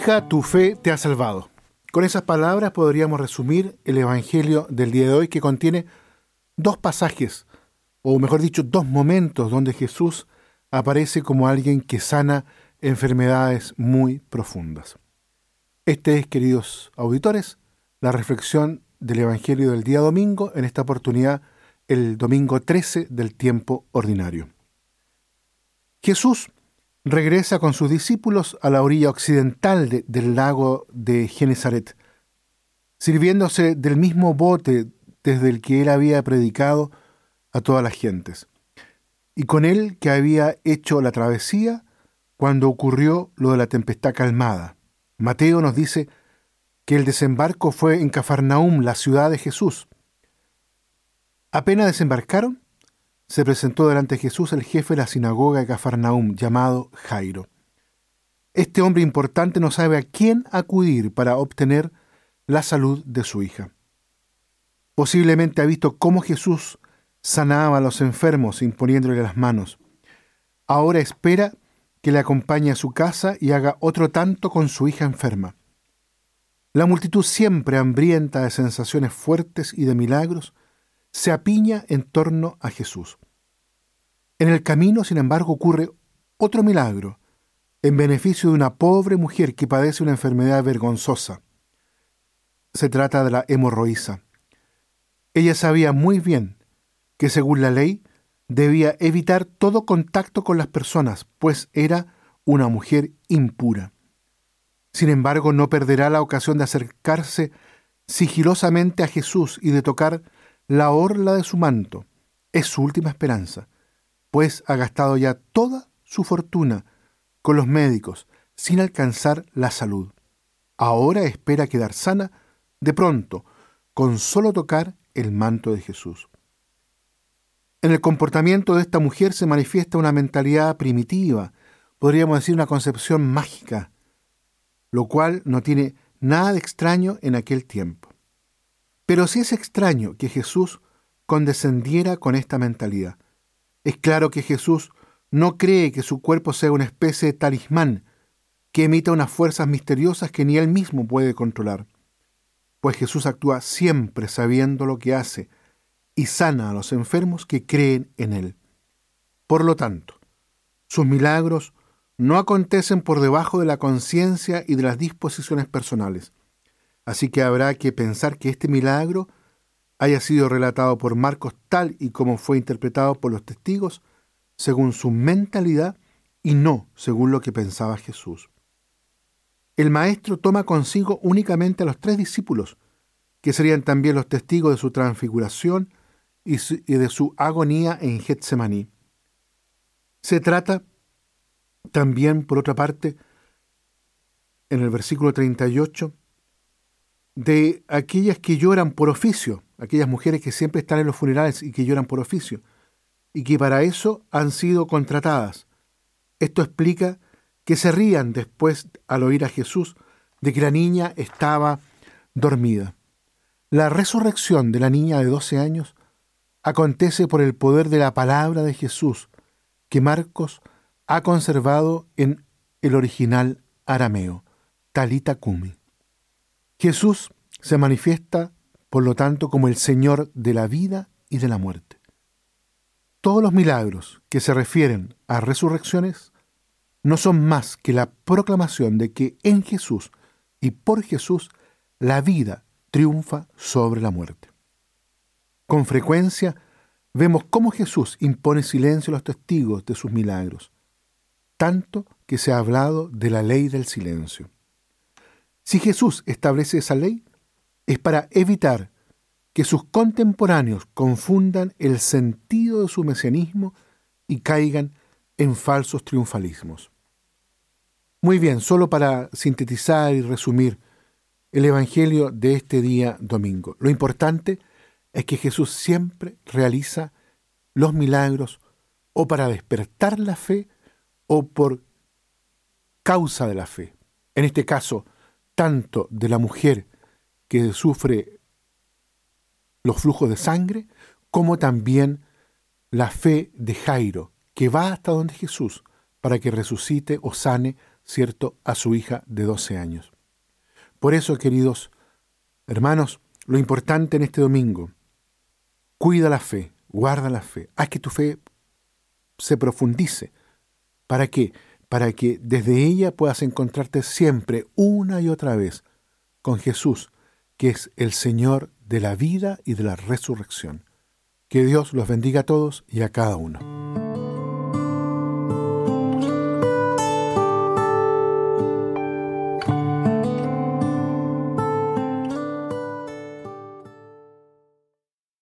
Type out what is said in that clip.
Hija, tu fe te ha salvado. Con esas palabras podríamos resumir el Evangelio del día de hoy que contiene dos pasajes, o mejor dicho, dos momentos donde Jesús aparece como alguien que sana enfermedades muy profundas. Este es, queridos auditores, la reflexión del Evangelio del día domingo, en esta oportunidad el domingo 13 del tiempo ordinario. Jesús regresa con sus discípulos a la orilla occidental del lago de Genezaret, sirviéndose del mismo bote desde el que él había predicado a todas las gentes, y con él que había hecho la travesía cuando ocurrió lo de la tempestad calmada. Mateo nos dice que el desembarco fue en Cafarnaum, la ciudad de Jesús. Apenas desembarcaron, se presentó delante de Jesús el jefe de la sinagoga de Cafarnaum, llamado Jairo. Este hombre importante no sabe a quién acudir para obtener la salud de su hija. Posiblemente ha visto cómo Jesús sanaba a los enfermos imponiéndole las manos. Ahora espera que le acompañe a su casa y haga otro tanto con su hija enferma. La multitud siempre hambrienta de sensaciones fuertes y de milagros, se apiña en torno a Jesús. En el camino, sin embargo, ocurre otro milagro, en beneficio de una pobre mujer que padece una enfermedad vergonzosa. Se trata de la hemorroísa. Ella sabía muy bien que según la ley debía evitar todo contacto con las personas, pues era una mujer impura. Sin embargo, no perderá la ocasión de acercarse sigilosamente a Jesús y de tocar la orla de su manto. Es su última esperanza, pues ha gastado ya toda su fortuna con los médicos sin alcanzar la salud. Ahora espera quedar sana de pronto, con solo tocar el manto de Jesús. En el comportamiento de esta mujer se manifiesta una mentalidad primitiva, podríamos decir una concepción mágica, lo cual no tiene nada de extraño en aquel tiempo. Pero sí es extraño que Jesús condescendiera con esta mentalidad. Es claro que Jesús no cree que su cuerpo sea una especie de talismán que emita unas fuerzas misteriosas que ni él mismo puede controlar, pues Jesús actúa siempre sabiendo lo que hace y sana a los enfermos que creen en él. Por lo tanto, sus milagros no acontecen por debajo de la conciencia y de las disposiciones personales, Así que habrá que pensar que este milagro haya sido relatado por Marcos tal y como fue interpretado por los testigos, según su mentalidad y no según lo que pensaba Jesús. El Maestro toma consigo únicamente a los tres discípulos, que serían también los testigos de su transfiguración y de su agonía en Getsemaní. Se trata también, por otra parte, en el versículo 38, de aquellas que lloran por oficio, aquellas mujeres que siempre están en los funerales y que lloran por oficio, y que para eso han sido contratadas. Esto explica que se rían después al oír a Jesús de que la niña estaba dormida. La resurrección de la niña de 12 años acontece por el poder de la palabra de Jesús que Marcos ha conservado en el original arameo, Talita Kumi. Jesús se manifiesta, por lo tanto, como el Señor de la vida y de la muerte. Todos los milagros que se refieren a resurrecciones no son más que la proclamación de que en Jesús y por Jesús la vida triunfa sobre la muerte. Con frecuencia vemos cómo Jesús impone silencio a los testigos de sus milagros, tanto que se ha hablado de la ley del silencio. Si Jesús establece esa ley, es para evitar que sus contemporáneos confundan el sentido de su mesianismo y caigan en falsos triunfalismos. Muy bien, solo para sintetizar y resumir el Evangelio de este día domingo. Lo importante es que Jesús siempre realiza los milagros o para despertar la fe o por causa de la fe. En este caso, tanto de la mujer que sufre los flujos de sangre, como también la fe de Jairo, que va hasta donde Jesús para que resucite o sane ¿cierto?, a su hija de 12 años. Por eso, queridos hermanos, lo importante en este domingo, cuida la fe, guarda la fe, haz que tu fe se profundice. ¿Para qué? Para que desde ella puedas encontrarte siempre, una y otra vez, con Jesús, que es el Señor de la vida y de la resurrección. Que Dios los bendiga a todos y a cada uno.